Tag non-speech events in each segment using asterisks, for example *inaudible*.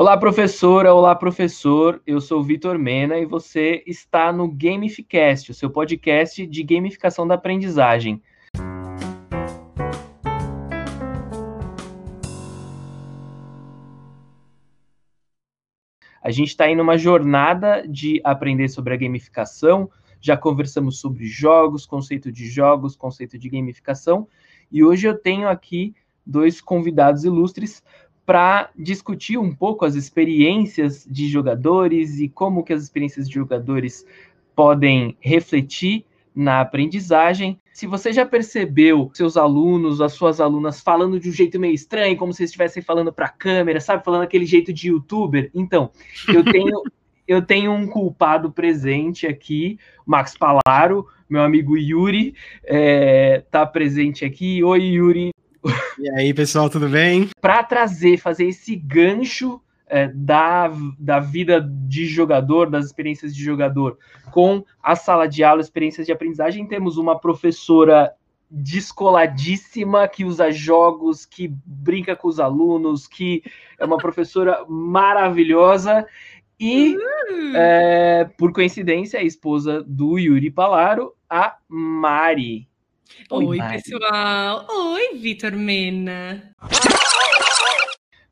Olá, professora, olá, professor. Eu sou Vitor Mena e você está no Gamificast, o seu podcast de gamificação da aprendizagem. A gente está em uma jornada de aprender sobre a gamificação. Já conversamos sobre jogos, conceito de jogos, conceito de gamificação. E hoje eu tenho aqui dois convidados ilustres para discutir um pouco as experiências de jogadores e como que as experiências de jogadores podem refletir na aprendizagem. Se você já percebeu seus alunos, as suas alunas falando de um jeito meio estranho, como se estivessem falando para a câmera, sabe, falando aquele jeito de youtuber, então, eu tenho *laughs* eu tenho um culpado presente aqui, Max Palaro, meu amigo Yuri, é, tá presente aqui. Oi, Yuri, e aí, pessoal, tudo bem? Para trazer, fazer esse gancho é, da, da vida de jogador, das experiências de jogador, com a sala de aula, experiências de aprendizagem, temos uma professora descoladíssima, que usa jogos, que brinca com os alunos, que é uma professora maravilhosa. E, uhum. é, por coincidência, a esposa do Yuri Palaro, a Mari. Oi, Oi pessoal. Oi, Vitor Mena.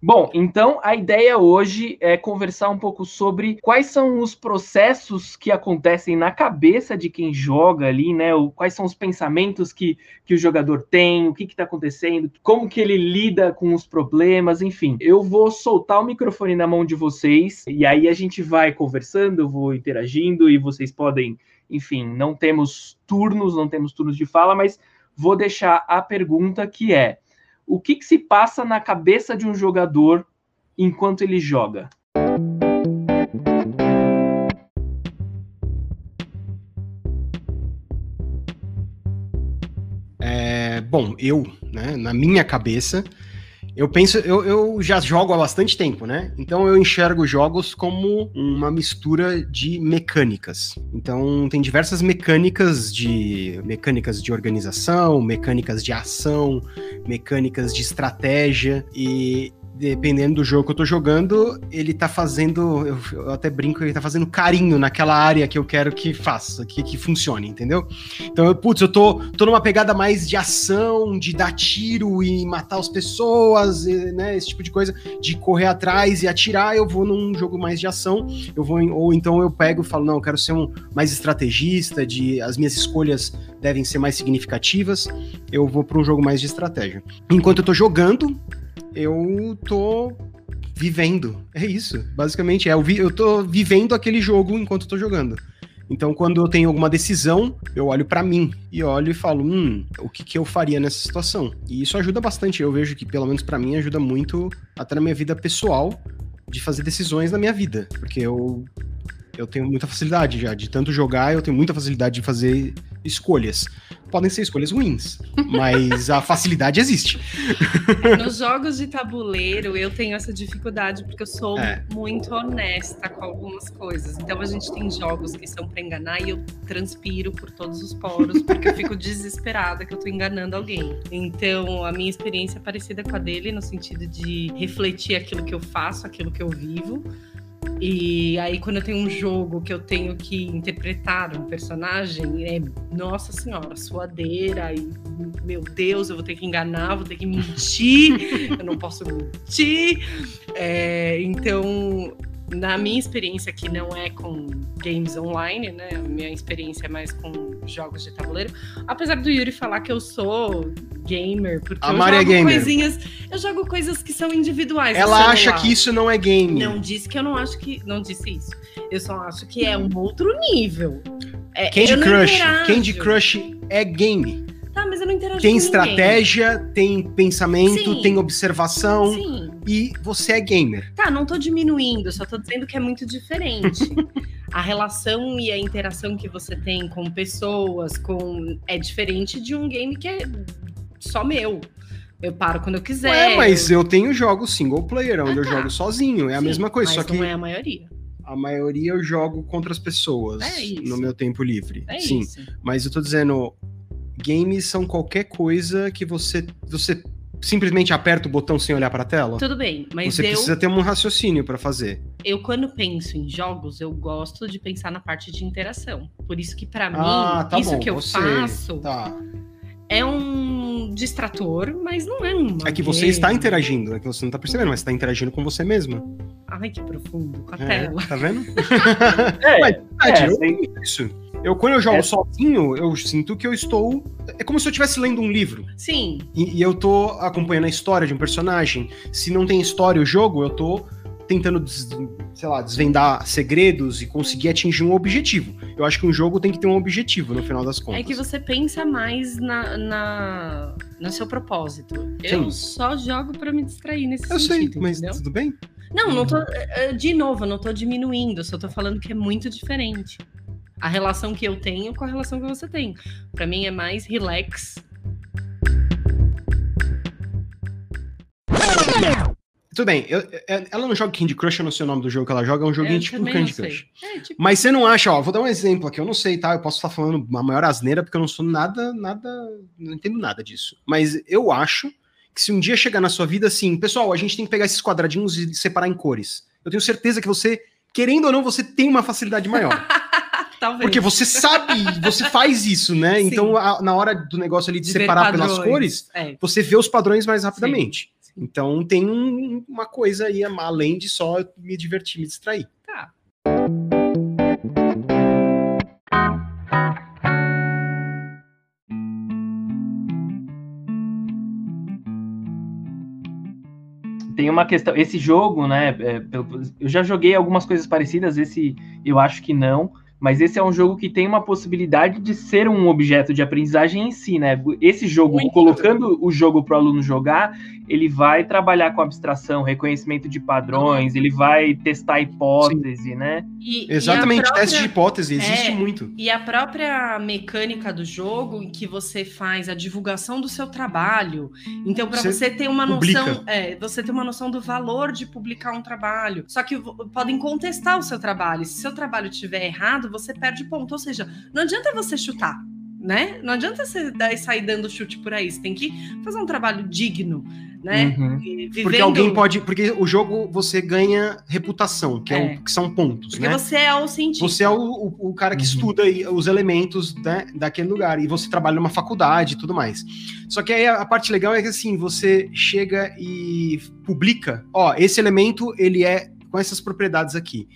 Bom, então a ideia hoje é conversar um pouco sobre quais são os processos que acontecem na cabeça de quem joga ali, né? O, quais são os pensamentos que, que o jogador tem, o que está acontecendo, como que ele lida com os problemas, enfim. Eu vou soltar o microfone na mão de vocês e aí a gente vai conversando, eu vou interagindo e vocês podem enfim, não temos turnos, não temos turnos de fala, mas vou deixar a pergunta que é: o que, que se passa na cabeça de um jogador enquanto ele joga? É, bom, eu, né, na minha cabeça, eu penso, eu, eu já jogo há bastante tempo, né? Então eu enxergo jogos como uma mistura de mecânicas. Então tem diversas mecânicas de mecânicas de organização, mecânicas de ação, mecânicas de estratégia e dependendo do jogo que eu tô jogando, ele tá fazendo, eu, eu, até brinco, ele tá fazendo carinho naquela área que eu quero que faça, que, que funcione, entendeu? Então, eu, putz, eu tô, tô numa pegada mais de ação, de dar tiro e matar as pessoas, e, né, esse tipo de coisa, de correr atrás e atirar, eu vou num jogo mais de ação, eu vou, em, ou então eu pego e falo, não, eu quero ser um mais estrategista, de as minhas escolhas devem ser mais significativas, eu vou para um jogo mais de estratégia. Enquanto eu tô jogando, eu tô vivendo. É isso, basicamente. É, eu, vi, eu tô vivendo aquele jogo enquanto eu tô jogando. Então, quando eu tenho alguma decisão, eu olho para mim e olho e falo, hum, o que, que eu faria nessa situação? E isso ajuda bastante. Eu vejo que, pelo menos para mim, ajuda muito até na minha vida pessoal de fazer decisões na minha vida, porque eu eu tenho muita facilidade já de tanto jogar, eu tenho muita facilidade de fazer escolhas. Podem ser escolhas ruins, mas a facilidade existe. *laughs* Nos jogos de tabuleiro, eu tenho essa dificuldade porque eu sou é. muito honesta com algumas coisas. Então a gente tem jogos que são para enganar e eu transpiro por todos os poros porque eu fico *laughs* desesperada que eu tô enganando alguém. Então a minha experiência é parecida com a dele no sentido de refletir aquilo que eu faço, aquilo que eu vivo e aí, quando eu tenho um jogo que eu tenho que interpretar um personagem, é, nossa senhora, suadeira, e meu Deus, eu vou ter que enganar, vou ter que mentir, *laughs* eu não posso mentir. É, então, na minha experiência, que não é com games online, né? A minha experiência é mais com jogos de tabuleiro. Apesar do Yuri falar que eu sou gamer, porque a eu Maria jogo é gamer. coisinhas. Eu jogo coisas que são individuais. Ela acha que isso não é game. Não disse que eu não acho que. Não disse isso. Eu só acho que é um outro nível. É, Candy Crush. Candy Crush é game. Tá, mas eu não interajo Tem estratégia, tem pensamento, Sim. tem observação. Sim. E você é gamer. Tá, não tô diminuindo, só tô dizendo que é muito diferente. *laughs* a relação e a interação que você tem com pessoas, com é diferente de um game que é só meu. Eu paro quando eu quiser. É, mas eu tenho jogos single player, onde ah, tá. eu jogo sozinho. É a Sim, mesma coisa, só que. Não é a maioria. A maioria eu jogo contra as pessoas é no meu tempo livre. É Sim. Isso. Mas eu tô dizendo, games são qualquer coisa que você, você simplesmente aperta o botão sem olhar para a tela? Tudo bem, mas você eu, precisa ter um raciocínio para fazer. Eu quando penso em jogos, eu gosto de pensar na parte de interação. Por isso que para ah, mim, tá isso bom, que eu você, faço tá. É um distrator, mas não é um. É que você está interagindo, é que você não está percebendo, mas está interagindo com você mesma. Ai, que profundo, com a É, tela. tá vendo? *laughs* É, Mas, verdade, é, eu tenho isso. Eu, quando eu jogo É. sozinho, eu sinto que eu estou. É como se eu estivesse lendo um livro. Sim, E, e eu tô acompanhando a história de um personagem. Se não tem história o jogo, eu tô tentando, sei lá, desvendar segredos e conseguir atingir um objetivo. Eu acho que um jogo tem que ter um objetivo no final das contas. é que você pensa mais na, na- no seu propósito. Eu Sim. só jogo pra me distrair nesse Eu sei, sentido, mas entendeu? tudo bem? Não, não tô. eh, De novo, eu não tô diminuindo, eu só tô falando que é muito diferente. A relação que eu tenho com a relação que você tem. Pra mim é mais relax. Tudo bem, eu- eu- ela não joga Candy Crush, eu não sei o nome do jogo que ela joga, é um joguinho Eu tipo Candy. Crush. É, tipo, Mas você não acha, ó, vou dar um exemplo aqui, eu não sei, tá? Eu posso estar falando uma maior asneira porque eu não sou nada, nada, não entendo nada disso. Mas eu acho que se um dia chegar na sua vida assim, pessoal, a gente tem que pegar esses quadradinhos e separar em cores. Eu tenho certeza que você, querendo ou não, você tem uma facilidade maior. *laughs* talvez. Porque você sabe, você faz isso, né? Sim. Então, a- na hora do negócio ali de, De separar pelas cores, É. você vê os padrões mais rapidamente. sim. Então, tem um- uma coisa aí, além de só me divertir, me distrair. Tá. tem uma questão. Esse jogo, né? é, eu já joguei algumas coisas parecidas, esse eu acho que não. Mas esse é um jogo que tem uma possibilidade de ser um objeto de aprendizagem em si, né? Esse jogo, Muito. colocando o jogo para o aluno jogar, ele vai trabalhar com abstração, reconhecimento de padrões, ele vai testar hipótese, né? E- e Exatamente, própria- teste de hipótese, existe É. muito. E a própria mecânica do jogo, em que você faz a divulgação do seu trabalho. Então, para Você você ter uma publica. noção, é, você ter uma noção do valor de publicar um trabalho. Só que podem contestar o seu trabalho. Se seu trabalho estiver errado, você perde ponto. Ou seja, não adianta você chutar. Né? Não adianta você dar- sair dando chute por aí. Você tem que fazer um trabalho digno, né? Uhum. Vivendo... Porque alguém pode. Porque o jogo você ganha reputação, que, é. É. o- que são pontos, Porque né? você é o cientista. Você é o, o, o cara que Uhum. estuda aí os elementos né, daquele lugar. E você trabalha numa faculdade e tudo mais. Só que aí a, a parte legal é que assim, você chega e publica, ó, esse elemento ele é com essas propriedades aqui.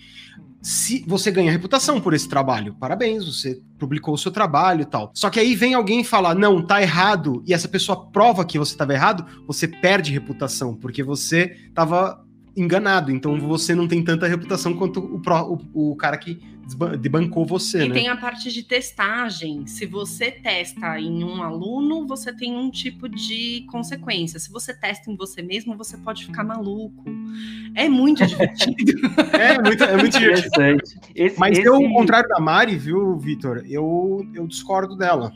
Se você ganha reputação por esse trabalho, parabéns, você publicou o seu trabalho e tal. Só que aí vem alguém falar, não, tá errado, e essa pessoa prova que você estava errado, você perde reputação, porque você estava enganado. Então você não tem tanta reputação quanto o, pró- o, o cara que debancou você, E né? tem a parte de testagem. Se você testa em um aluno, você tem um tipo de consequência. Se você testa em você mesmo, você pode ficar maluco. É muito *laughs* divertido. É muito, é muito divertido. Interessante. Esse, Mas esse- eu, ao contrário da Mari, viu, Vitor, eu, eu discordo dela.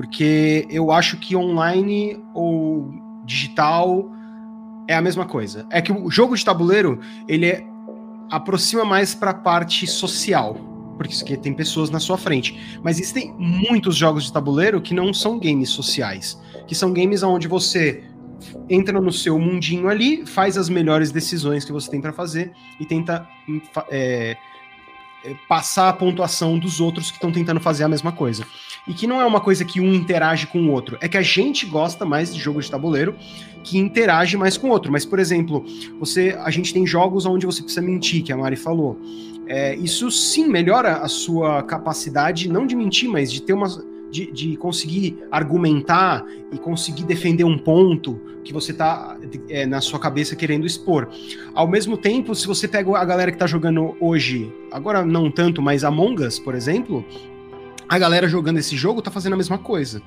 Porque eu acho que online ou digital é a mesma coisa. É que o jogo de tabuleiro, ele é- aproxima mais para a parte social, porque tem pessoas na sua frente. Mas existem muitos jogos de tabuleiro que não são games sociais, que são games onde você entra no seu mundinho ali, faz as melhores decisões que você tem para fazer e tenta é, é, passar a pontuação dos outros que estão tentando fazer a mesma coisa. E que não é uma coisa que um interage com o outro, é que a gente gosta mais de jogo de tabuleiro que interage mais com o outro. Mas, por exemplo, você, a gente tem jogos onde você precisa mentir, que a Mari falou. É, isso sim melhora a sua capacidade, não de mentir, mas de ter uma. De, de conseguir argumentar e conseguir defender um ponto que você tá é, na sua cabeça querendo expor. Ao mesmo tempo, se você pega a galera que tá jogando hoje, agora não tanto, mas Among Us, por exemplo, a galera jogando esse jogo tá fazendo a mesma coisa.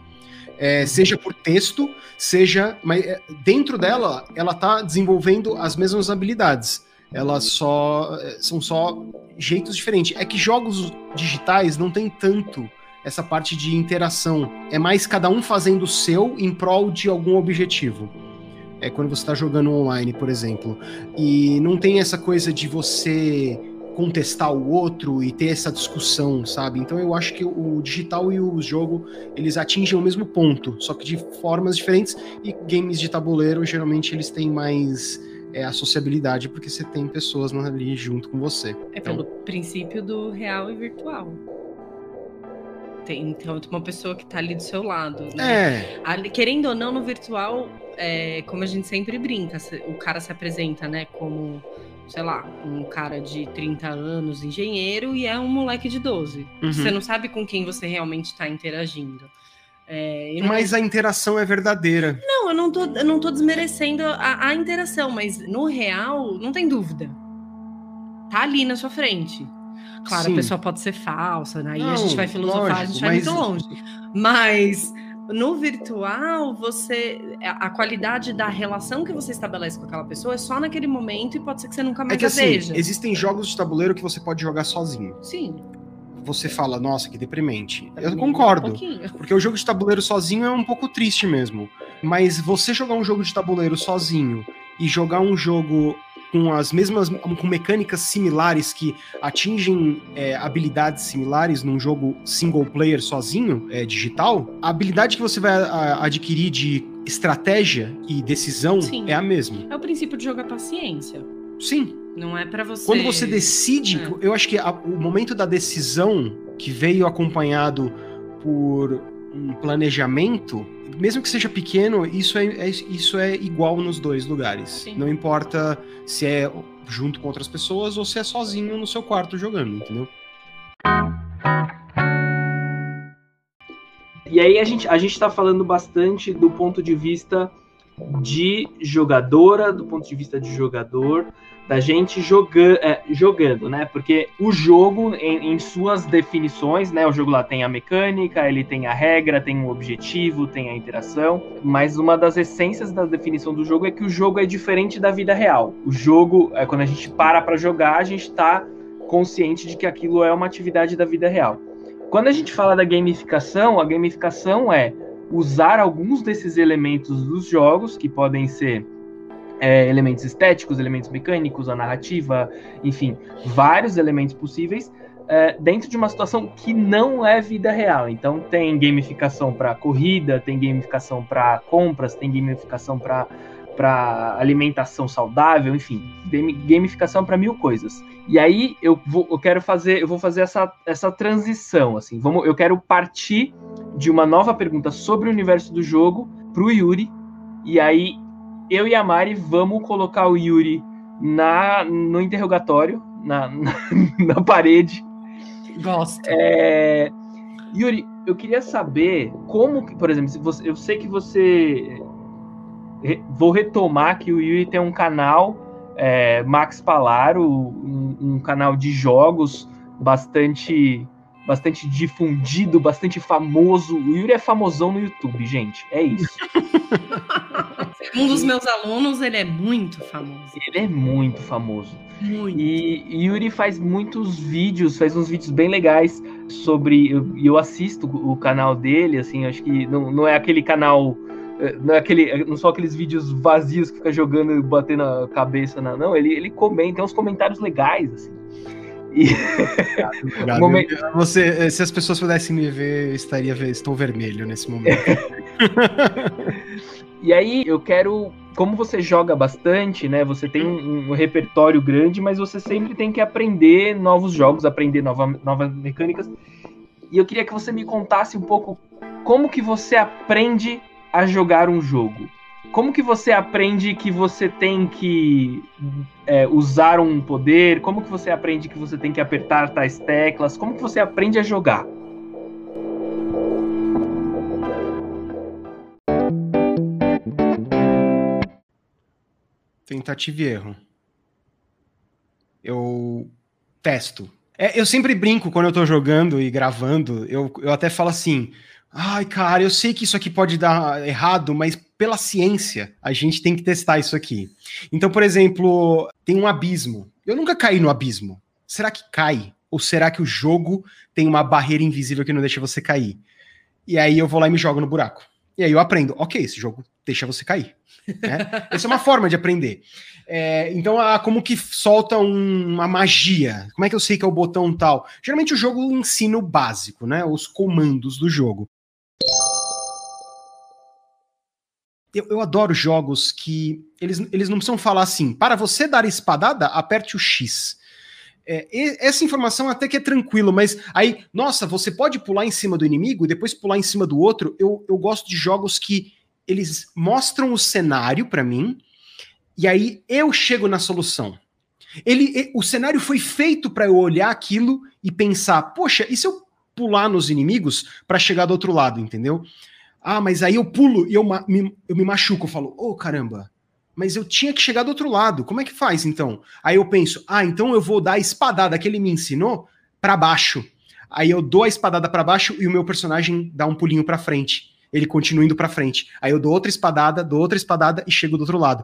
É, seja por texto, seja. Mas é, dentro dela, ela tá desenvolvendo as mesmas habilidades. Elas só. é, São só jeitos diferentes. É que jogos digitais não tem tanto essa parte de interação. É mais cada um fazendo o seu em prol de algum objetivo. é, quando você está jogando online, por exemplo. E não tem essa coisa de você contestar o outro e ter essa discussão, sabe? Então eu acho que o digital e o jogo, eles atingem o mesmo ponto, só que de formas diferentes e games de tabuleiro, geralmente eles têm mais é, a sociabilidade, porque você tem pessoas ali junto com você. É então... pelo princípio do real e virtual. Tem, então, uma pessoa que está ali do seu lado, né? É. querendo ou não, no virtual, é, como a gente sempre brinca, o cara se apresenta, né, como sei lá, um cara de 30 anos, engenheiro, e é um moleque de 12. Uhum. Você não sabe com quem você realmente está interagindo. É, não... Mas a interação é verdadeira. Não, eu não tô, eu não tô desmerecendo a, a, interação, mas no real, não tem dúvida. Tá ali na sua frente. Claro, Sim. a pessoa pode ser falsa, né? Aí a gente vai filosofar, lógico, a gente vai mas... muito longe. Mas no virtual, você a qualidade da relação que você estabelece com aquela pessoa é só naquele momento e pode ser que você nunca mais é que, assim, veja. Existem jogos de tabuleiro que você pode jogar sozinho. Sim. Você fala, nossa, que deprimente. Eu concordo. Um porque o jogo de tabuleiro sozinho é um pouco triste mesmo. Mas você jogar um jogo de tabuleiro sozinho e jogar um jogo com as mesmas com mecânicas similares que atingem é, habilidades similares num jogo single player sozinho, é, digital, a habilidade que você vai a, adquirir de estratégia e decisão Sim. é a mesma. É o princípio de jogar paciência. Sim. Não é para você. Quando você decide, é. eu acho que a, o momento da decisão que veio acompanhado por um planejamento mesmo que seja pequeno, isso é, é, isso é igual nos dois lugares. Sim. Não importa se é junto com outras pessoas ou se é sozinho no seu quarto jogando, entendeu? E aí a gente a gente está falando bastante do ponto de vista de jogadora, do ponto de vista de jogador, da gente joga, é, jogando, né? Porque o jogo, em, em, suas definições, né? O jogo lá tem a mecânica, ele tem a regra, tem o objetivo, tem a interação, mas uma das essências da definição do jogo é que o jogo é diferente da vida real. O jogo, é, quando a gente para para jogar, a gente está consciente de que aquilo é uma atividade da vida real. Quando a gente fala da gamificação, a gamificação é usar alguns desses elementos dos jogos, que podem ser é, elementos estéticos, elementos mecânicos, a narrativa, enfim, vários elementos possíveis é, dentro de uma situação que não é vida real. Então tem gamificação para corrida, tem gamificação para compras, tem gamificação para para alimentação saudável, enfim, gamificação para mil coisas. E aí eu, vou, eu quero fazer, eu vou fazer essa, essa transição, assim, vamos, eu quero partir de uma nova pergunta sobre o universo do jogo para o Yuri, e aí eu e a Mari vamos colocar o Yuri na, no interrogatório, na, na, *laughs* na parede. Gosto. É, Yuri, eu queria saber como, por exemplo, se você, eu sei que você. Vou retomar que o Yuri tem um canal, é, Max Palaro, um, um canal de jogos bastante bastante difundido, bastante famoso. O Yuri é famosão no YouTube, gente. É isso. *laughs* um dos meus alunos, ele é muito famoso. Ele é muito famoso. Muito. E Yuri faz muitos vídeos, faz uns vídeos bem legais sobre. E eu, eu, assisto o canal dele, assim, acho que não, não é aquele canal. Eh, não, é aquele, não são aqueles vídeos vazios que fica jogando e batendo a cabeça, não. não ele, ele comenta, tem uns comentários legais, assim. E... *laughs* Obrigado, momento... Você, se as pessoas pudessem me ver, eu estaria estou vermelho nesse momento. *laughs* e aí eu quero, como você joga bastante, né? Você tem um, um, repertório grande, mas você sempre tem que aprender novos jogos, aprender nova, novas mecânicas. E eu queria que você me contasse um pouco como que você aprende a jogar um jogo. Como que você aprende que você tem que é, usar um poder? Como que você aprende que você tem que apertar tais teclas? Como que você aprende a jogar? Tentativa e erro. Eu testo. É, eu sempre brinco quando eu tô jogando e gravando. Eu, eu até falo assim: ai, cara, eu sei que isso aqui pode dar errado, mas pela ciência, a gente tem que testar isso aqui. Então, por exemplo, tem um abismo. Eu nunca caí no abismo. Será que cai? Ou será que o jogo tem uma barreira invisível que não deixa você cair? E aí eu vou lá e me jogo no buraco. E aí eu aprendo, ok, esse jogo deixa você cair. Né? *laughs* Essa é uma forma de aprender. É, então, ah, como que solta um, uma magia? Como é que eu sei que é o botão tal? Geralmente o jogo ensina o básico, né? Os comandos do jogo. Eu, eu, adoro jogos que eles, eles não precisam falar assim, para você dar espadada, aperte o X. É, essa informação até que é tranquilo, mas aí, nossa, você pode pular em cima do inimigo e depois pular em cima do outro. Eu, eu gosto de jogos que eles mostram o cenário para mim e aí eu chego na solução. Ele, o cenário foi feito para eu olhar aquilo e pensar, poxa, e se eu pular nos inimigos para chegar do outro lado, entendeu? Ah, mas aí eu pulo e eu, me, eu me machuco, eu falo, ô oh, caramba, mas eu tinha que chegar do outro lado. Como é que faz então? Aí eu penso, ah, então eu vou dar a espadada que ele me ensinou para baixo. Aí eu dou a espadada para baixo e o meu personagem dá um pulinho para frente. Ele continua indo para frente. Aí eu dou outra espadada, dou outra espadada e chego do outro lado.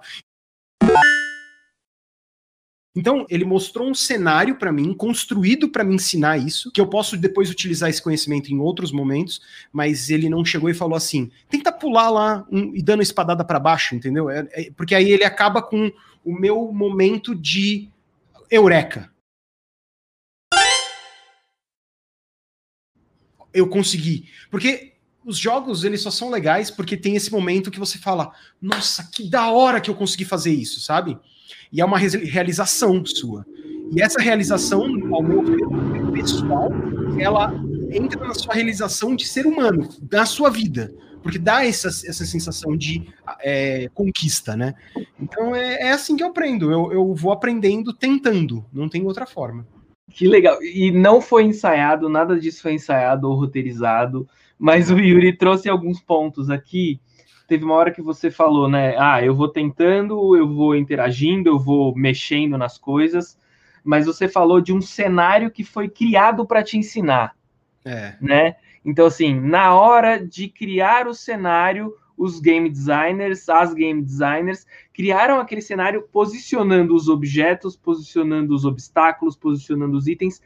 Então, ele mostrou um cenário para mim, construído para me ensinar isso, que eu posso depois utilizar esse conhecimento em outros momentos, mas ele não chegou e falou assim: tenta pular lá um, e dando espadada para baixo, entendeu? É, é, porque aí ele acaba com o meu momento de eureka. Eu consegui. Porque os jogos, eles só são legais porque tem esse momento que você fala: nossa, que da hora que eu consegui fazer isso, sabe? E é uma realização sua. E essa realização, ao meu ver, pessoal, ela entra na sua realização de ser humano, da sua vida. Porque dá essa, essa sensação de é, conquista, né? Então é, é, assim que eu aprendo. Eu, eu vou aprendendo tentando, não tem outra forma. Que legal. E não foi ensaiado, nada disso foi ensaiado ou roteirizado, mas o Yuri trouxe alguns pontos aqui teve uma hora que você falou, né? Ah, eu vou tentando, eu vou interagindo, eu vou mexendo nas coisas, mas você falou de um cenário que foi criado para te ensinar, é. né? Então, assim, na hora de criar o cenário, os game designers, as game designers, criaram aquele cenário posicionando os objetos, posicionando os obstáculos, posicionando os itens,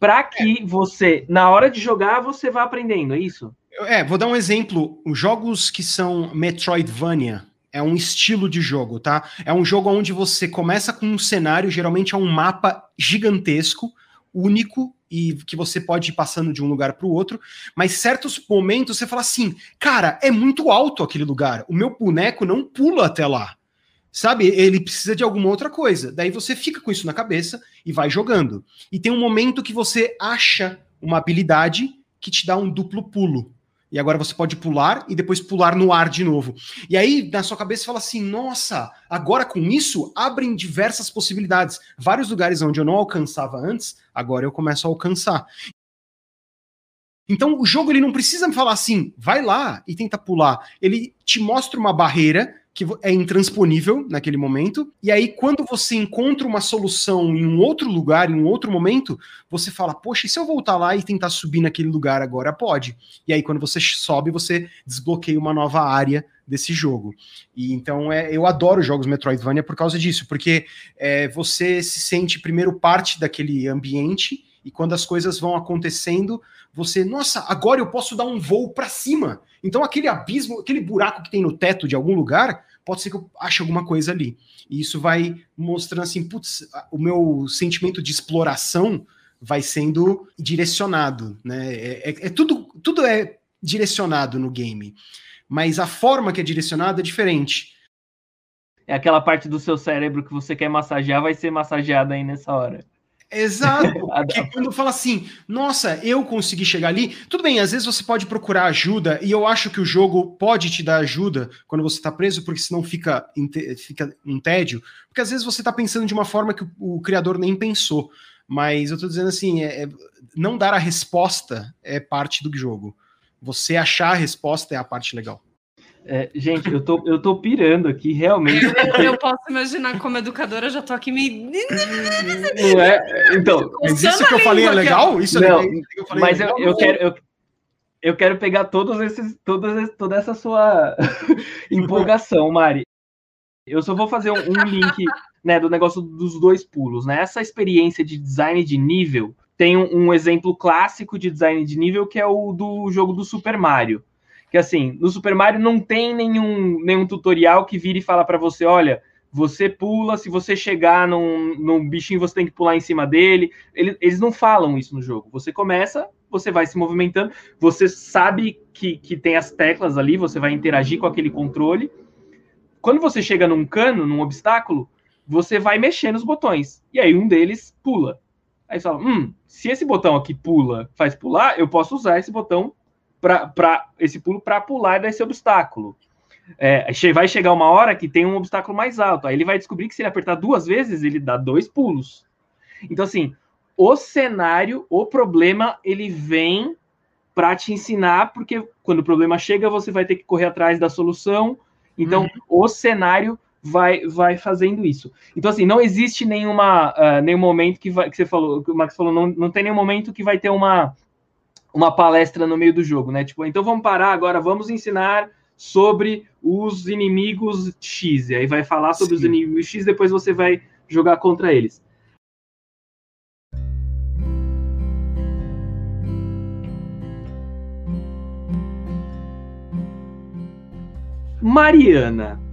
para que é. você, na hora de jogar, você vá aprendendo, é isso? É, vou dar um exemplo. Os jogos que são Metroidvania é um estilo de jogo, tá? É um jogo onde você começa com um cenário, geralmente é um mapa gigantesco, único e que você pode ir passando de um lugar para o outro, mas certos momentos você fala assim, cara, é muito alto aquele lugar, o meu boneco não pula até lá, sabe? Ele precisa de alguma outra coisa. Daí você fica com isso na cabeça e vai jogando. E tem um momento que você acha uma habilidade que te dá um duplo pulo. E agora você pode pular e depois pular no ar de novo. E aí, na sua cabeça, fala assim: nossa, agora com isso abrem diversas possibilidades. Vários lugares onde eu não alcançava antes, agora eu começo a alcançar. Então, o jogo ele não precisa me falar assim, vai lá e tenta pular. Ele te mostra uma barreira que é intransponível naquele momento. E aí, quando você encontra uma solução em um outro lugar, em um outro momento, você fala: Poxa, e se eu voltar lá e tentar subir naquele lugar agora? Pode. E aí, quando você sobe, você desbloqueia uma nova área desse jogo. E então é, eu adoro jogos Metroidvania por causa disso, porque é, você se sente primeiro parte daquele ambiente e quando as coisas vão acontecendo, você, nossa, agora eu posso dar um voo para cima. Então aquele abismo, aquele buraco que tem no teto de algum lugar, pode ser que eu ache alguma coisa ali. E isso vai mostrando assim, putz, o meu sentimento de exploração vai sendo direcionado, né? É, é, é, tudo, tudo é direcionado no game, mas a forma que é direcionado é diferente. É aquela parte do seu cérebro que você quer massagear, vai ser massageada aí nessa hora. Exato. *laughs* Porque quando fala assim, nossa, eu consegui chegar ali, tudo bem, às vezes você pode procurar ajuda, e eu acho que o jogo pode te dar ajuda quando você está preso, porque senão fica, fica um tédio. Porque às vezes você está pensando de uma forma que o, o, criador nem pensou. Mas eu estou dizendo assim, é, é, não dar a resposta é parte do jogo. Você achar a resposta é a parte legal. É, gente, eu tô, eu tô pirando aqui, realmente. *laughs* Eu, eu posso imaginar como educadora, eu já tô aqui me. Não é? Então, mas isso que eu falei é legal? Isso não, é eu falei mas legal, eu, eu quero. Eu, eu quero pegar todos esses, todos, toda essa sua *laughs* empolgação, Mari. Eu só vou fazer um, um link né, do negócio dos dois pulos. Né? Essa experiência de design de nível tem um, um exemplo clássico de design de nível que é o do jogo do Super Mario assim, no Super Mario não tem nenhum, nenhum tutorial que vire e fala para você, olha, você pula, se você chegar num, num bichinho, você tem que pular em cima dele. Eles, eles não falam isso no jogo. Você começa, você vai se movimentando, você sabe que, que tem as teclas ali, você vai interagir com aquele controle. Quando você chega num cano, num obstáculo, você vai mexer nos botões. E aí um deles pula. Aí você fala, hum, se esse botão aqui pula, faz pular, eu posso usar esse botão para esse pulo para pular desse obstáculo. É, vai chegar uma hora que tem um obstáculo mais alto. Aí ele vai descobrir que se ele apertar duas vezes, ele dá dois pulos. Então, assim, o cenário, o problema, ele vem para te ensinar, porque quando o problema chega, você vai ter que correr atrás da solução. Então, uhum. o cenário vai, vai fazendo isso. Então, assim, não existe nenhuma, uh, nenhum momento que, vai, que você falou, que o Max falou, não, não tem nenhum momento que vai ter uma, uma palestra no meio do jogo, né? Tipo, então vamos parar agora, vamos ensinar sobre os inimigos X. E aí vai falar sobre Sim. os inimigos X, depois você vai jogar contra eles. Mariana.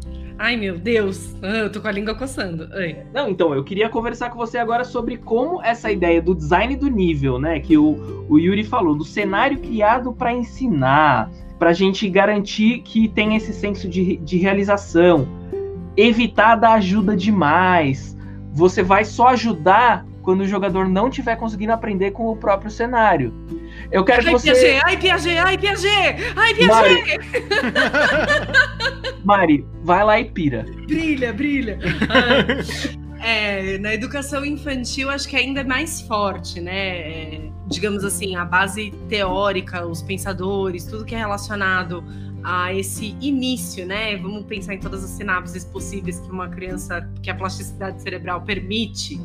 Ai, meu Deus, ah, eu tô com a língua coçando. Ai. Não, então, eu queria conversar com você agora sobre como essa ideia do design do nível, né, que o, o Yuri falou, do cenário criado para ensinar, para a gente garantir que tem esse senso de, de realização, evitar dar ajuda demais. Você vai só ajudar quando o jogador não estiver conseguindo aprender com o próprio cenário. Eu quero ai, que você. Piaget, ai, Piaget, ai, Piaget, ai, Piaget! Mari, *laughs* Mari vai lá e pira. Brilha, brilha. Ah, *laughs* é, na educação infantil, acho que ainda é mais forte, né? É, digamos assim, a base teórica, os pensadores, tudo que é relacionado a esse início, né? Vamos pensar em todas as sinapses possíveis que uma criança, que a plasticidade cerebral permite.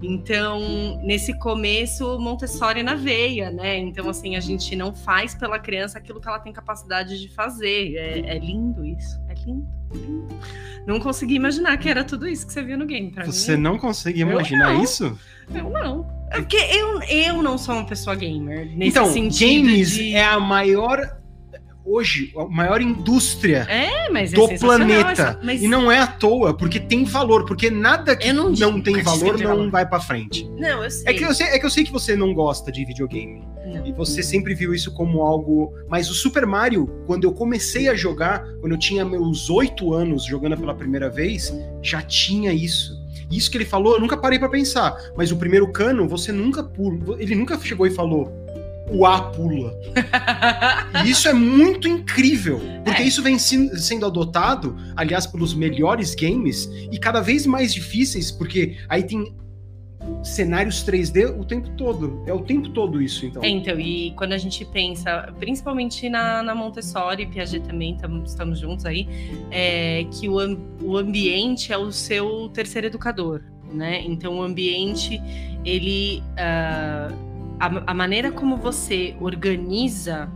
Então, nesse começo, Montessori na veia, né? Então, assim, a gente não faz pela criança aquilo que ela tem capacidade de fazer. É, é lindo isso. É lindo, lindo. Não consegui imaginar que era tudo isso que você viu no game. Pra você mim. não consegue imaginar eu isso? Eu não. É porque eu, eu não sou uma pessoa gamer. Nesse então, sentido games de... é a maior hoje a maior indústria é, é do planeta. Essa, mas... E não é à toa, porque tem valor, porque nada que não, não, tem valor não valor. vai para frente. Não, eu sei. É que eu sei, é que eu sei que você não gosta de videogame. Não. E você sempre viu isso como algo. Mas o Super Mario, quando eu comecei a jogar, quando eu tinha meus oito anos jogando pela primeira vez, já tinha isso. Isso que ele falou, eu nunca parei para pensar. Mas o primeiro cano, você nunca pula. Ele nunca chegou e falou: o A pula. e isso é muito incrível, porque é. isso vem sendo adotado, aliás, pelos melhores games e cada vez mais difíceis, porque aí tem cenários 3D o tempo todo. É o tempo todo isso, então. É, então, e quando a gente pensa, principalmente na, na Montessori, Piaget também, tam, estamos juntos aí, é que o, o ambiente é o seu terceiro educador, né? Então, o ambiente, ele. Uh, a, a maneira como você organiza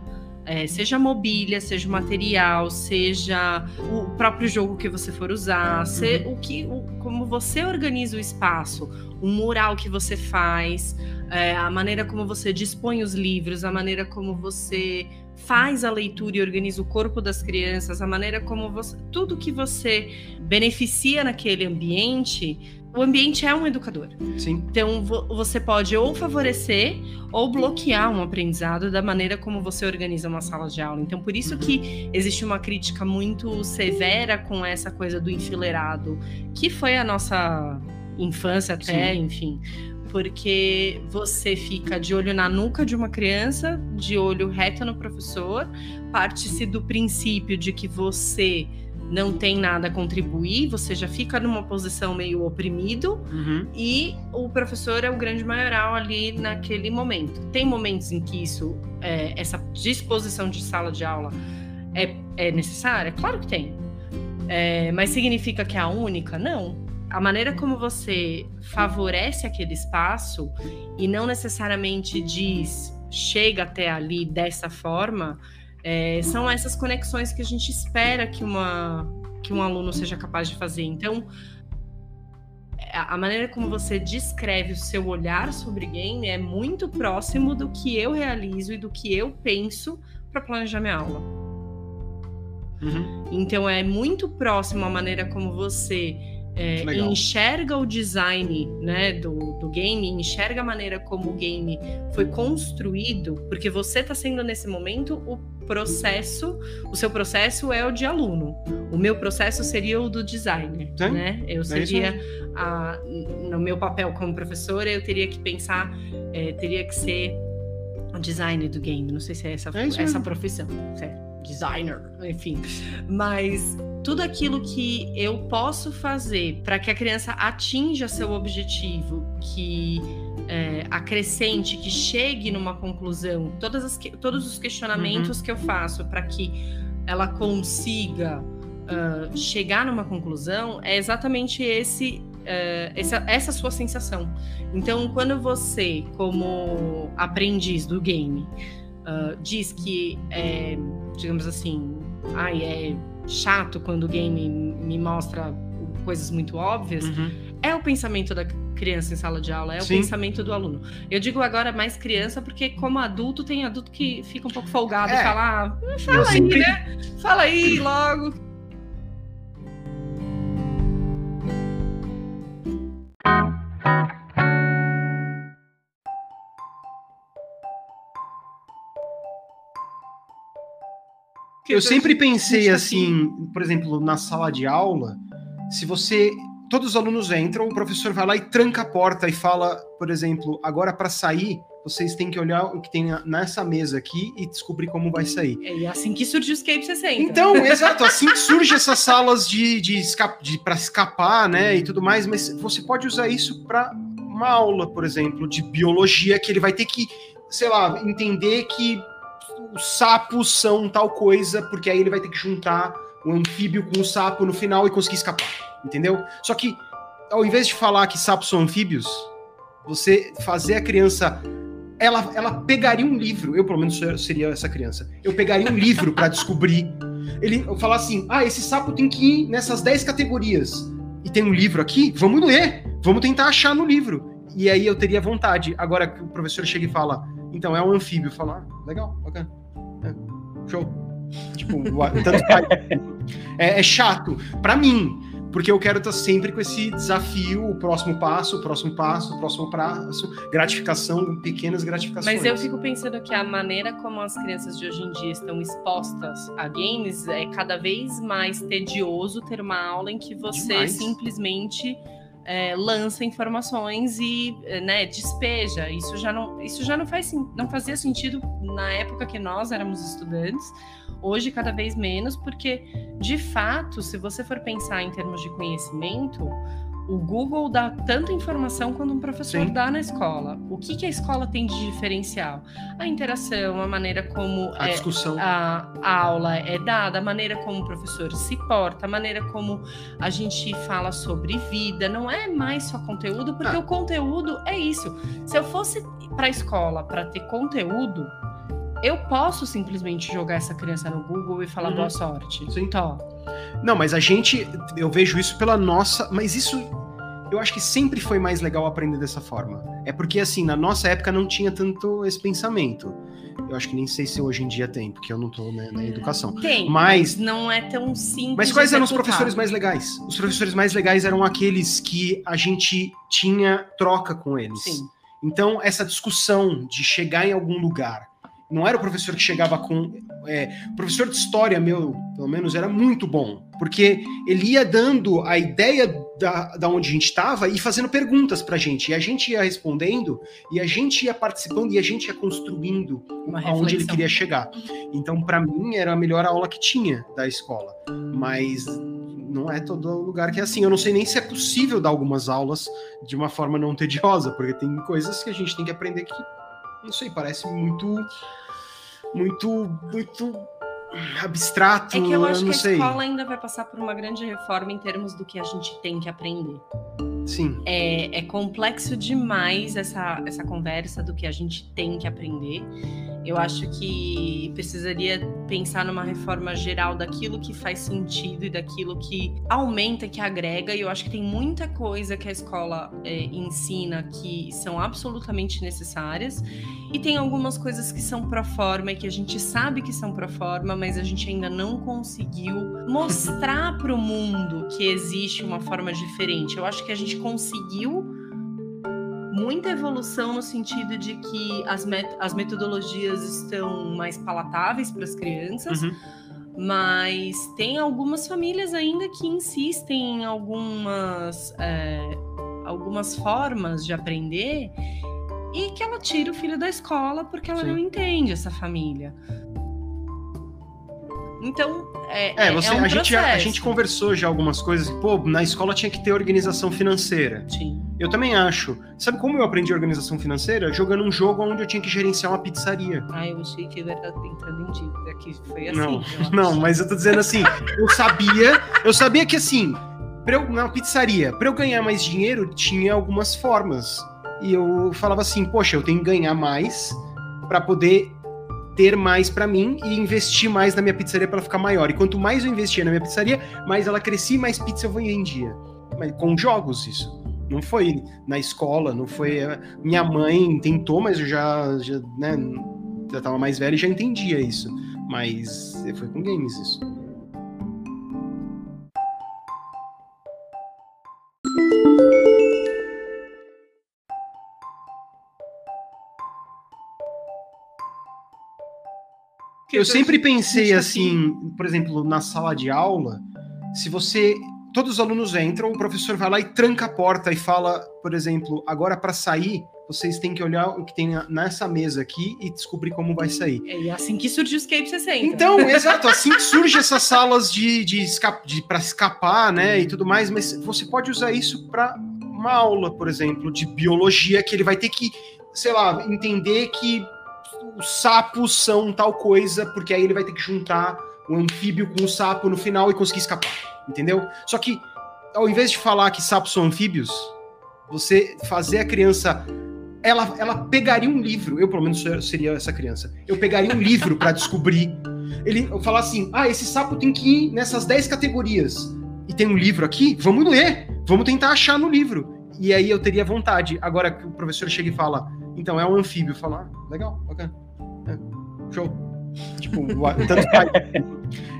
é, seja mobília, seja material, seja o próprio jogo que você for usar, se, uhum. o que, o, como você organiza o espaço, o mural que você faz, é, a maneira como você dispõe os livros, a maneira como você faz a leitura e organiza o corpo das crianças, a maneira como você, tudo que você beneficia naquele ambiente o ambiente é um educador. Sim. Então você pode ou favorecer ou bloquear um aprendizado da maneira como você organiza uma sala de aula. Então por isso que existe uma crítica muito severa com essa coisa do enfileirado, que foi a nossa infância até, Sim. enfim. Porque você fica de olho na nuca de uma criança, de olho reto no professor, parte-se do princípio de que você não tem nada a contribuir, você já fica numa posição meio oprimido uhum. e o professor é o grande maioral ali naquele momento. Tem momentos em que isso, é, essa disposição de sala de aula é, é necessária? Claro que tem. É, mas significa que é a única? Não. A maneira como você favorece aquele espaço e não necessariamente diz chega até ali dessa forma é, são essas conexões que a gente espera que, uma, que um aluno seja capaz de fazer. Então, a maneira como você descreve o seu olhar sobre game é muito próximo do que eu realizo e do que eu penso para planejar minha aula. Uhum. Então é muito próximo a maneira como você é, enxerga o design né, do, do game, enxerga a maneira como o game foi construído, porque você está sendo nesse momento o processo, o seu processo é o de aluno. O meu processo seria o do designer, Sim. né? Eu é seria a, no meu papel como professora, eu teria que pensar, é, teria que ser o designer do game. Não sei se é essa, é essa profissão, certo? Designer, enfim. Mas tudo aquilo que eu posso fazer para que a criança atinja seu objetivo, que é, acrescente, que chegue numa conclusão, todas as, todos os questionamentos uhum. que eu faço para que ela consiga uh, chegar numa conclusão, é exatamente esse Uh, essa, essa sua sensação. Então, quando você, como aprendiz do game, uh, diz que é, digamos assim, ai, é chato quando o game me mostra coisas muito óbvias, uhum. é o pensamento da criança em sala de aula, é Sim. o pensamento do aluno. Eu digo agora mais criança porque como adulto tem adulto que fica um pouco folgado, é. fala, ah, fala aí, sempre... né? Fala aí logo. Eu sempre pensei assim, por exemplo, na sala de aula, se você. Todos os alunos entram, o professor vai lá e tranca a porta e fala, por exemplo, agora para sair, vocês têm que olhar o que tem nessa mesa aqui e descobrir como vai sair. É assim que surge o Escape 60. Então, *laughs* exato, assim que surge essas salas de, de, de para escapar, né, e tudo mais, mas você pode usar isso para uma aula, por exemplo, de biologia, que ele vai ter que, sei lá, entender que os sapos são tal coisa, porque aí ele vai ter que juntar o anfíbio com o sapo no final e conseguir escapar, entendeu? Só que, ao invés de falar que sapos são anfíbios, você fazer a criança. Ela, ela pegaria um livro, eu pelo menos seria essa criança. Eu pegaria um livro para descobrir. Ele falar assim: ah, esse sapo tem que ir nessas 10 categorias. E tem um livro aqui, vamos ler, vamos tentar achar no livro. E aí eu teria vontade. Agora que o professor chega e fala, então, é um anfíbio. Falar, ah, legal, bacana. É, show. Tipo. É, é, chato para mim, porque eu quero estar sempre com esse desafio, o próximo passo, o próximo passo, o próximo passo, gratificação, pequenas gratificações. Mas eu fico pensando que a maneira como as crianças de hoje em dia estão expostas a games é cada vez mais tedioso ter uma aula em que você Demais. simplesmente é, lança informações e né, despeja. Isso já não, isso já não, faz, não fazia sentido na época que nós éramos estudantes. Hoje, cada vez menos, porque de fato, se você for pensar em termos de conhecimento, o Google dá tanta informação quanto um professor Sim. dá na escola. O que, que, a escola tem de diferencial? A interação, a maneira como a, é, discussão. A, a, aula é dada, a maneira como o professor se porta, a maneira como a gente fala sobre vida. Não é mais só conteúdo, porque ah. o conteúdo é isso. Se eu fosse para a escola para ter conteúdo, eu posso simplesmente jogar essa criança no Google e falar uhum. boa sorte. Sim. Então, não, mas a gente, eu vejo isso pela nossa, mas isso eu acho que sempre foi mais legal aprender dessa forma. É porque assim, na nossa época não tinha tanto esse pensamento. Eu acho que nem sei se hoje em dia tem, porque eu não tô né, na educação. Tem, mas não é tão simples. Mas quais eram os professores mais legais? Os professores mais legais eram aqueles que a gente tinha troca com eles. Sim. Então, essa discussão de chegar em algum lugar, não era o professor que chegava com. É, o professor de história, meu, pelo menos, era muito bom, porque ele ia dando a ideia da, da onde a gente estava e fazendo perguntas para a gente. E a gente ia respondendo, e a gente ia participando, e a gente ia construindo aonde ele queria chegar. Então, para mim, era a melhor aula que tinha da escola. Mas não é todo lugar que é assim. Eu não sei nem se é possível dar algumas aulas de uma forma não tediosa, porque tem coisas que a gente tem que aprender que, não sei, parece muito muito, muito abstrato. É que eu acho eu que a sei. escola ainda vai passar por uma grande reforma em termos do que a gente tem que aprender. Sim. É, é complexo demais essa, essa conversa do que a gente tem que aprender. Eu acho que precisaria pensar numa reforma geral daquilo que faz sentido e daquilo que aumenta, que agrega. E eu acho que tem muita coisa que a escola é, ensina que são absolutamente necessárias. E tem algumas coisas que são pro forma e que a gente sabe que são pro forma, mas a gente ainda não conseguiu mostrar para o mundo que existe uma forma diferente. Eu acho que a gente conseguiu muita evolução no sentido de que as, met as metodologias estão mais palatáveis para as crianças, uhum. mas tem algumas famílias ainda que insistem em algumas, é, algumas formas de aprender e que ela tira o filho da escola porque ela Sim. não entende essa família. Então, é, é, você, é um a, gente, a, a, gente conversou já algumas coisas. Pô, na escola tinha que ter organização financeira. Sim. Eu também acho. Sabe como eu aprendi organização financeira? Jogando um jogo onde eu tinha que gerenciar uma pizzaria. Ah, eu achei que era entrando em dívida, que foi assim. Não, não, mas eu tô dizendo assim, eu sabia, eu sabia que assim, pra eu, na pizzaria, para eu ganhar mais dinheiro, tinha algumas formas. E eu falava assim, poxa, eu tenho que ganhar mais para poder ter mais para mim e investir mais na minha pizzaria para ela ficar maior. E quanto mais eu investia na minha pizzaria, mais ela crescia e mais pizza eu vendia. Mas com jogos isso. Não foi na escola, não foi. Minha mãe tentou, mas eu já, já, né, já tava mais velho e já entendia isso. Mas foi com games isso. Eu sempre pensei assim, por exemplo, na sala de aula, se você todos os alunos entram, o professor vai lá e tranca a porta e fala, por exemplo, agora para sair, vocês têm que olhar o que tem nessa mesa aqui e descobrir como vai sair. É assim que surge o Escape 60. Então, exato, assim que surge essas *laughs* salas de, de, de para escapar, né, e tudo mais, mas você pode usar isso para uma aula, por exemplo, de biologia que ele vai ter que, sei lá, entender que os sapos são tal coisa, porque aí ele vai ter que juntar o anfíbio com o sapo no final e conseguir escapar, entendeu? Só que, ao invés de falar que sapos são anfíbios, você fazer a criança. Ela, ela pegaria um livro, eu pelo menos seria essa criança. Eu pegaria um livro para descobrir. Ele falar assim: ah, esse sapo tem que ir nessas 10 categorias. E tem um livro aqui, vamos ler, vamos tentar achar no livro. E aí eu teria vontade. Agora que o professor chega e fala, então é um anfíbio, falar, ah, legal, bacana. É, show. Tipo, tanto faz.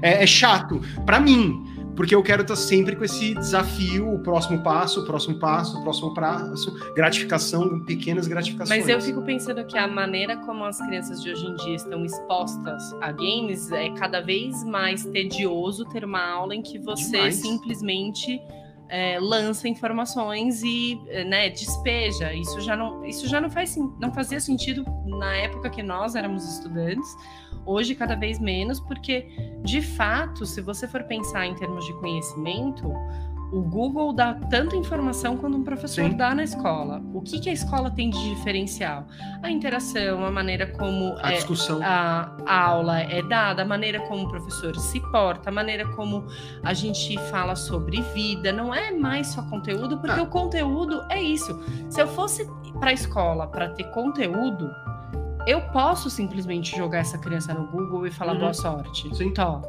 É, é chato para mim, porque eu quero estar sempre com esse desafio, o próximo passo, o próximo passo, o próximo passo, gratificação, pequenas gratificações. Mas eu fico pensando que a maneira como as crianças de hoje em dia estão expostas a games é cada vez mais tedioso ter uma aula em que você Demais. simplesmente é, lança informações e né, despeja. Isso já não, isso já não, faz, não fazia sentido na época que nós éramos estudantes. Hoje, cada vez menos, porque de fato, se você for pensar em termos de conhecimento, o Google dá tanta informação quanto um professor Sim. dá na escola. O que, que, a escola tem de diferencial? A interação, a maneira como a, é, discussão. A, a, aula é dada, a maneira como o professor se porta, a maneira como a gente fala sobre vida. Não é mais só conteúdo, porque ah. o conteúdo é isso. Se eu fosse para a escola para ter conteúdo, eu posso simplesmente jogar essa criança no Google e falar uhum. boa sorte. Sim. Tó.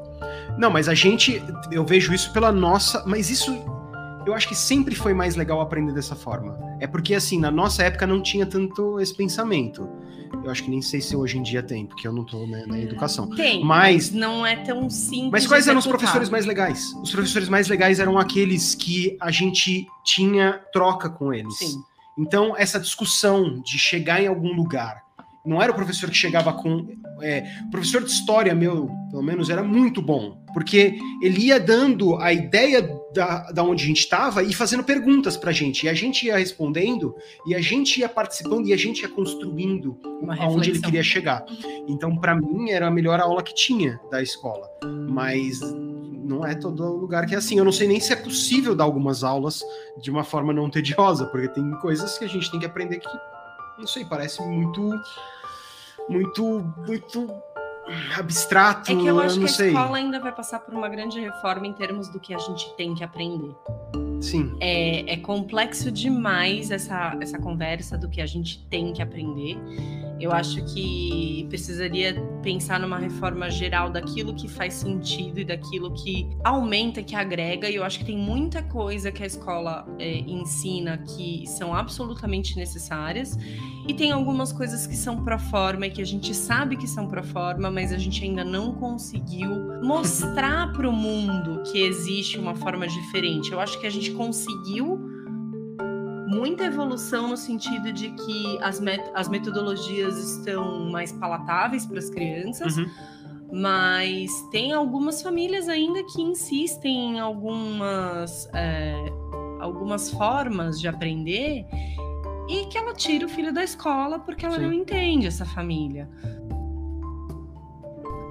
Não, mas a gente, eu vejo isso pela nossa, mas isso eu acho que sempre foi mais legal aprender dessa forma. É porque, assim, na nossa época não tinha tanto esse pensamento. Eu acho que nem sei se hoje em dia tem, porque eu não tô né, na educação. Tem, mas, mas não é tão simples. Mas quais eram os professores mais legais? Os professores mais legais eram aqueles que a gente tinha troca com eles. Sim. Então, essa discussão de chegar em algum lugar, não era o professor que chegava com. É, o professor de história, meu, pelo menos, era muito bom, porque ele ia dando a ideia da, da onde a gente estava e fazendo perguntas para a gente. E a gente ia respondendo, e a gente ia participando, e a gente ia construindo aonde ele queria chegar. Então, para mim, era a melhor aula que tinha da escola. Mas não é todo lugar que é assim. Eu não sei nem se é possível dar algumas aulas de uma forma não tediosa, porque tem coisas que a gente tem que aprender que, não sei, parece muito muito, muito abstrato. É que eu acho eu que a sei. escola ainda vai passar por uma grande reforma em termos do que a gente tem que aprender. Sim. É, é complexo demais essa, essa conversa do que a gente tem que aprender. Eu acho que precisaria pensar numa reforma geral daquilo que faz sentido e daquilo que aumenta, que agrega. E eu acho que tem muita coisa que a escola é, ensina que são absolutamente necessárias. E tem algumas coisas que são pro forma e que a gente sabe que são pro forma, mas a gente ainda não conseguiu mostrar para o mundo que existe uma forma diferente. Eu acho que a gente conseguiu muita evolução no sentido de que as, met as metodologias estão mais palatáveis para as crianças, uhum. mas tem algumas famílias ainda que insistem em algumas, é, algumas formas de aprender e que ela tira o filho da escola porque ela Sim. não entende essa família.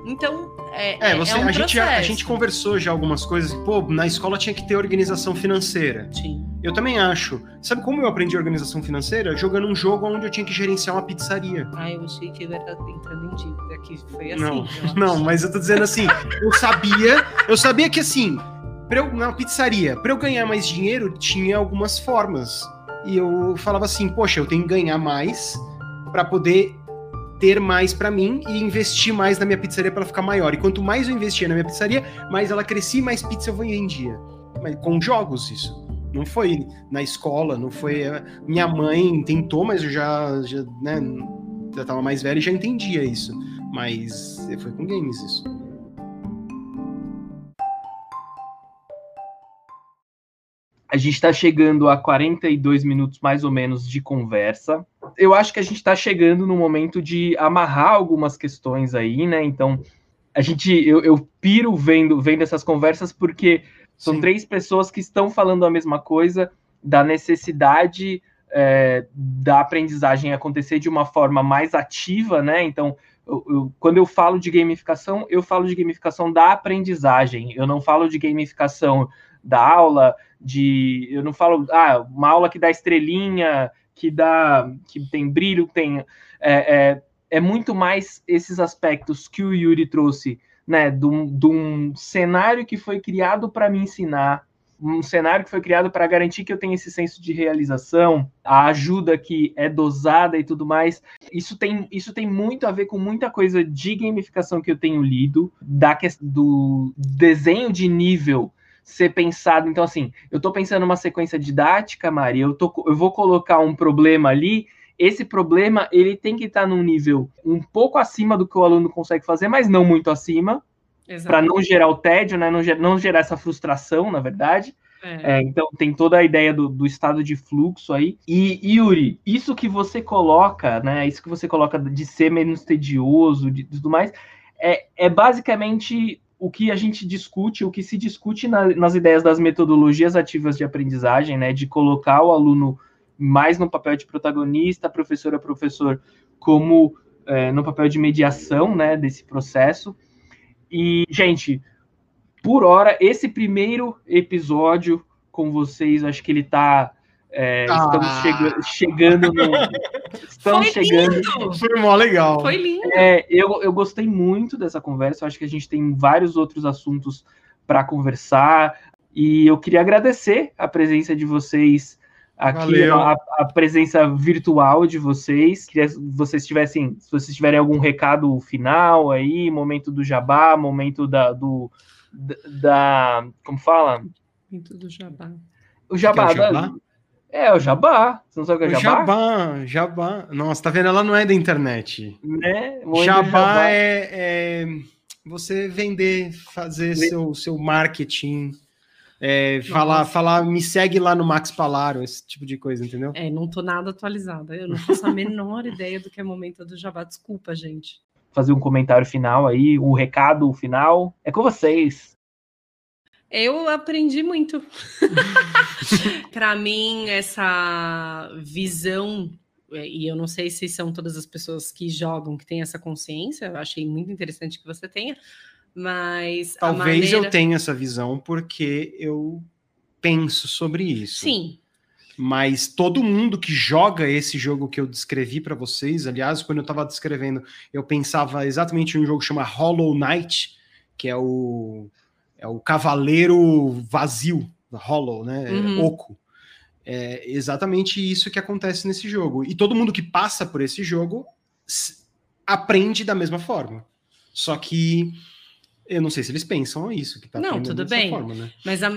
Então, é, é, é você, é um a, gente, a, a, gente conversou já algumas coisas. Pô, na escola tinha que ter organização financeira. Sim. Eu também acho. Sabe como eu aprendi organização financeira? Jogando um jogo onde eu tinha que gerenciar uma pizzaria. Ah, eu achei que ele era entrando em dívida, que foi assim. Não, não mas eu tô dizendo assim, eu sabia, eu sabia que assim, pra eu, na pizzaria, para eu ganhar mais dinheiro, tinha algumas formas. E eu falava assim, poxa, eu tenho que ganhar mais para poder ter mais para mim e investir mais na minha pizzaria para ela ficar maior. E quanto mais eu investia na minha pizzaria, mais ela crescia e mais pizza eu vendia. Mas com jogos isso. Não foi na escola, não foi. Eh, minha mãe tentou, mas eu já, já, né, já tava mais velho e já entendia isso. Mas foi com games isso. A gente está chegando a 42 minutos mais ou menos de conversa. Eu acho que a gente está chegando no momento de amarrar algumas questões aí, né? Então, a gente, eu, eu piro vendo, vendo essas conversas porque são Sim. três pessoas que estão falando a mesma coisa da necessidade é, da aprendizagem acontecer de uma forma mais ativa, né? Então, eu, eu, quando eu falo de gamificação, eu falo de gamificação da aprendizagem. Eu não falo de gamificação da aula, de eu não falo ah, uma aula que dá estrelinha, que dá que tem brilho, tem é, é, é muito mais esses aspectos que o Yuri trouxe, né, de um, cenário que foi criado para me ensinar, um cenário que foi criado para garantir que eu tenha esse senso de realização, a ajuda que é dosada e tudo mais. Isso tem, isso tem muito a ver com muita coisa de gamificação que eu tenho lido, da do desenho de nível ser pensado. Então, assim, eu estou pensando uma sequência didática, Mari, eu, tô, eu vou colocar um problema ali. Esse problema ele tem que estar tá num nível um pouco acima do que o aluno consegue fazer, mas não muito acima, para não gerar o tédio, né? Não, ger, não gerar essa frustração, na verdade. É. É, então tem toda a ideia do, do, estado de fluxo aí. E Yuri, isso que você coloca, né? Isso que você coloca de ser menos tedioso, de tudo mais, é, é basicamente o que a gente discute, o que se discute na, nas ideias das metodologias ativas de aprendizagem, né, de colocar o aluno mais no papel de protagonista, professor a professor, como é, no papel de mediação, né, desse processo. E, gente, por hora, esse primeiro episódio com vocês, acho que ele está é, ah. Estamos chega chegando no. *laughs* Estamos Foi chegando. Lindo. Foi mó legal. Foi lindo. É, eu, eu gostei muito dessa conversa. Eu acho que a gente tem vários outros assuntos para conversar. E eu queria agradecer a presença de vocês aqui, a, a, presença virtual de vocês. Queria que vocês tivessem, se vocês tiverem algum recado final aí, momento do jabá, momento da, do, da, como fala? Momento do jabá. O jabá, é o jabá? Da, é, o Jabá. Você não sabe o que é Jabá? Jabá, Jabá. Nossa, tá vendo? Ela não é da internet. Né? Jabá, Jabá. É, é, você vender, fazer seu, seu marketing. É, falar, falar, me segue lá no Max Palaro, esse tipo de coisa, entendeu? É, não tô nada atualizada. Eu não faço a menor *laughs* ideia do que é momento do Jabá. Desculpa, gente. Fazer um comentário final aí, um recado final. É com vocês. Eu aprendi muito. *laughs* Para mim, essa visão, é, e eu não sei se são todas as pessoas que jogam que têm essa consciência, eu achei muito interessante que você tenha, mas. Talvez maneira... eu tenha essa visão porque eu penso sobre isso. Sim. Mas todo mundo que joga esse jogo que eu descrevi para vocês, aliás, quando eu estava descrevendo, eu pensava exatamente em um jogo que chama Hollow Knight, que é o é o cavaleiro vazio, hollow, né? Uhum. Oco. É exatamente isso que acontece nesse jogo. E todo mundo que passa por esse jogo aprende da mesma forma. Só que eu não sei se eles pensam isso, que tá Não, tudo bem. Forma, né? Mas a,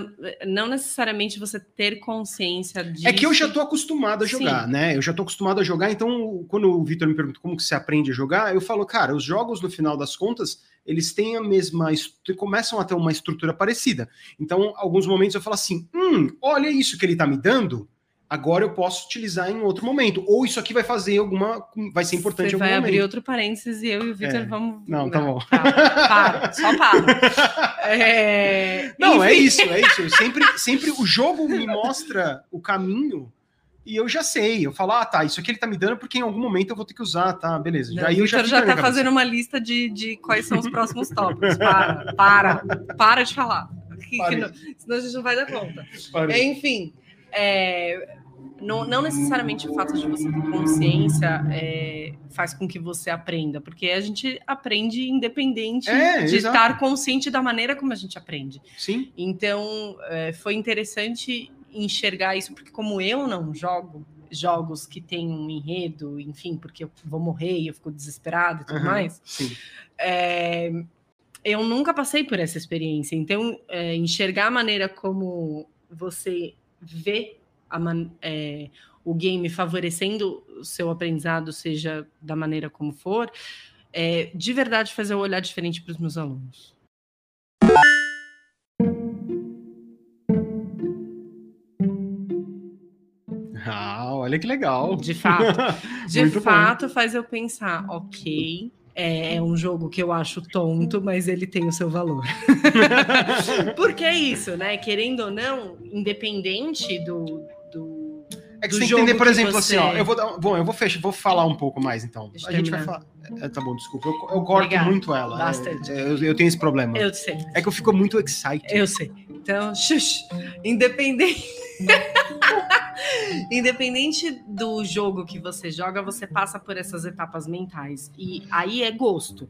não necessariamente você ter consciência disso. É que eu já tô acostumado a jogar, Sim. né? Eu já tô acostumado a jogar, então quando o Vitor me pergunta como que você aprende a jogar, eu falo, cara, os jogos no final das contas, eles têm a mesma, começam a ter uma estrutura parecida. Então, alguns momentos eu falo assim, hum, olha isso que ele tá me dando, agora eu posso utilizar em outro momento. Ou isso aqui vai fazer alguma. Vai ser importante Você em algum vai momento. abrir outro parênteses e eu e o Victor é. vamos. Não, tá bom. Para, para só para. *laughs* É... Não, é Enfim. é isso, é isso. Eu sempre, *laughs* sempre o jogo me mostra o caminho. E eu já sei, eu falo, ah, tá, isso aqui ele tá me dando porque em algum momento eu vou ter que usar, tá, beleza. Não, o Victor já, já tá fazendo uma lista de, de quais são os próximos tópicos. Para, para, para de falar. Que, que não, senão a gente não vai dar conta. Parei. Enfim, é, não, não, necessariamente o fato de você ter consciência é, faz com que você aprenda, porque a gente aprende independente é, de exato. estar consciente da maneira como a gente aprende. Sim. Então, é, foi interessante enxergar isso, porque como eu não jogo jogos que têm um enredo, enfim, porque eu vou morrer e eu fico desesperado e tudo uhum, mais, é, eu nunca passei por essa experiência. Então, é, enxergar a maneira como você vê man, é, o game favorecendo o seu aprendizado, seja da maneira como for, é, de verdade fazer eu olhar diferente para os meus alunos. Ah, olha que legal. De fato. *laughs* De fato, bom. faz eu pensar, ok, é, é, um jogo que eu acho tonto, mas ele tem o seu valor. *laughs* Porque é isso, né? Querendo ou não, independente do, é que você tem que entender, por exemplo, você... assim, ó, eu vou dar, bom, eu vou fechar, vou falar um pouco mais então. Deixa a gente vai falar. É, tá bom, desculpa. Eu, eu corto Obrigada. muito ela. Bastante. É, eu, eu, tenho esse problema. Eu sei. É que eu fico muito excited. Eu sei. Então, shush, independente. *laughs* Independente do jogo que você joga, você passa por essas etapas mentais. E aí é gosto.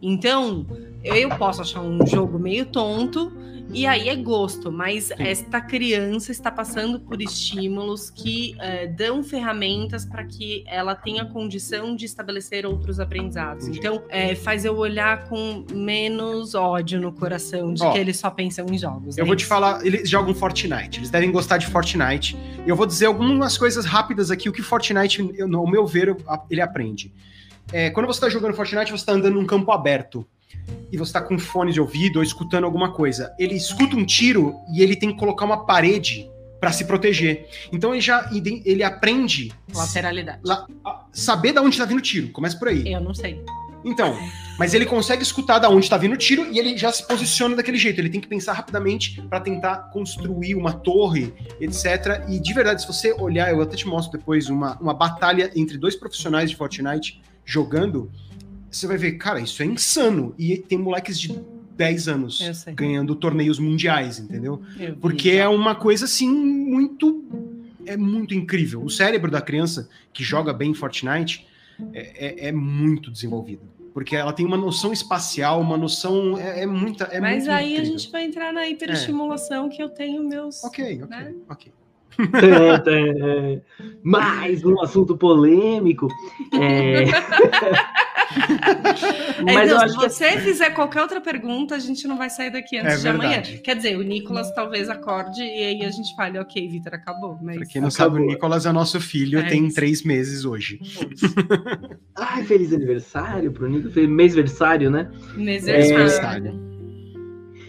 Então, eu posso achar um jogo meio tonto, e aí é gosto, mas Sim. esta criança está passando por estímulos que uh, dão ferramentas para que ela tenha condição de estabelecer outros aprendizados. Então, é, faz eu olhar com menos ódio no coração de Ó, que eles só pensam em jogos. Eu vou te falar, eles jogam Fortnite, eles devem gostar de Fortnite. Eu vou dizer algumas coisas rápidas aqui, o que Fortnite, eu, no meu ver, ele aprende. É, quando você está jogando Fortnite, você está andando num campo aberto e você está com fone de ouvido ou escutando alguma coisa. Ele escuta um tiro e ele tem que colocar uma parede para se proteger. Então ele já ele aprende lateralidade. La, saber da onde está vindo o tiro. Começa por aí. Eu não sei. Então, mas ele consegue escutar da onde está vindo o tiro e ele já se posiciona daquele jeito. Ele tem que pensar rapidamente para tentar construir uma torre, etc. E de verdade, se você olhar, eu até te mostro depois uma, uma batalha entre dois profissionais de Fortnite jogando, você vai ver, cara, isso é insano. E tem moleques de 10 anos ganhando torneios mundiais, entendeu? Porque é uma coisa assim muito é muito incrível. O cérebro da criança que joga bem Fortnite é, é, é muito desenvolvido. Porque ela tem uma noção espacial, uma noção. É, é muita. É Mas muito aí incrível. a gente vai entrar na hiperestimulação que eu tenho meus. Ok, ok, né? ok. É, mais um assunto polêmico. É... *laughs* Mas é, não, se você que... fizer qualquer outra pergunta, a gente não vai sair daqui antes é de amanhã. Quer dizer, o Nicolas talvez acorde e aí a gente fale, ok, Vitor, acabou. Mas... Pra quem não acabou. sabe, o Nicolas é nosso filho, é tem isso. três meses hoje. Ai, feliz aniversário pro Nicolas. Mêsversário, né? Mêsversário.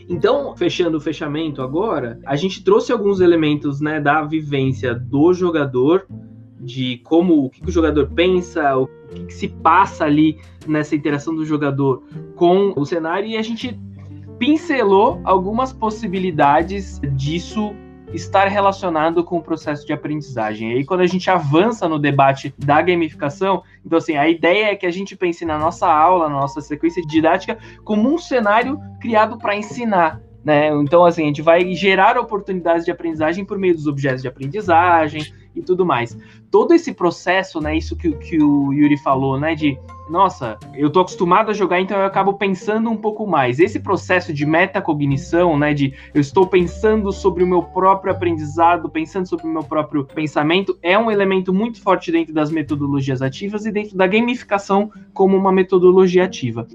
Então, fechando o fechamento agora, a gente trouxe alguns elementos né, da vivência do jogador, de como o que o jogador pensa, o que, que se passa ali nessa interação do jogador com o cenário, e a gente pincelou algumas possibilidades disso estar relacionado com o processo de aprendizagem. E aí, quando a gente avança no debate da gamificação, então, assim, a ideia é que a gente pense na nossa aula, na nossa sequência didática, como um cenário criado para ensinar. Né? Então, assim, a gente vai gerar oportunidades de aprendizagem por meio dos objetos de aprendizagem, e tudo mais. Todo esse processo, né, isso que, que o Yuri falou, né, de nossa, eu tô acostumado a jogar, então eu acabo pensando um pouco mais. Esse processo de metacognição, né, de eu estou pensando sobre o meu próprio aprendizado, pensando sobre o meu próprio pensamento, é um elemento muito forte dentro das metodologias ativas e dentro da gamificação como uma metodologia ativa.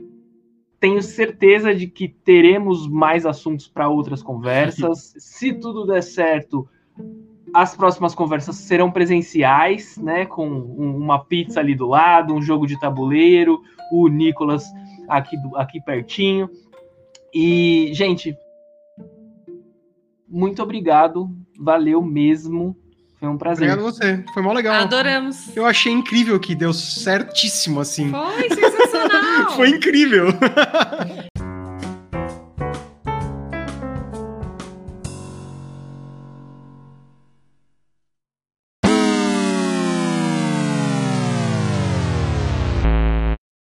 Tenho certeza de que teremos mais assuntos para outras conversas. *laughs* Se tudo der certo, as próximas conversas serão presenciais, né? Com uma pizza ali do lado, um jogo de tabuleiro, o Nicolas aqui, aqui pertinho. E, gente, muito obrigado. Valeu mesmo. Foi um prazer. Obrigado a você. Foi mó legal. Adoramos. Eu achei incrível que deu certíssimo assim. Foi sensacional. *laughs* Foi incrível. *laughs*